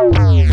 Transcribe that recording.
Wow.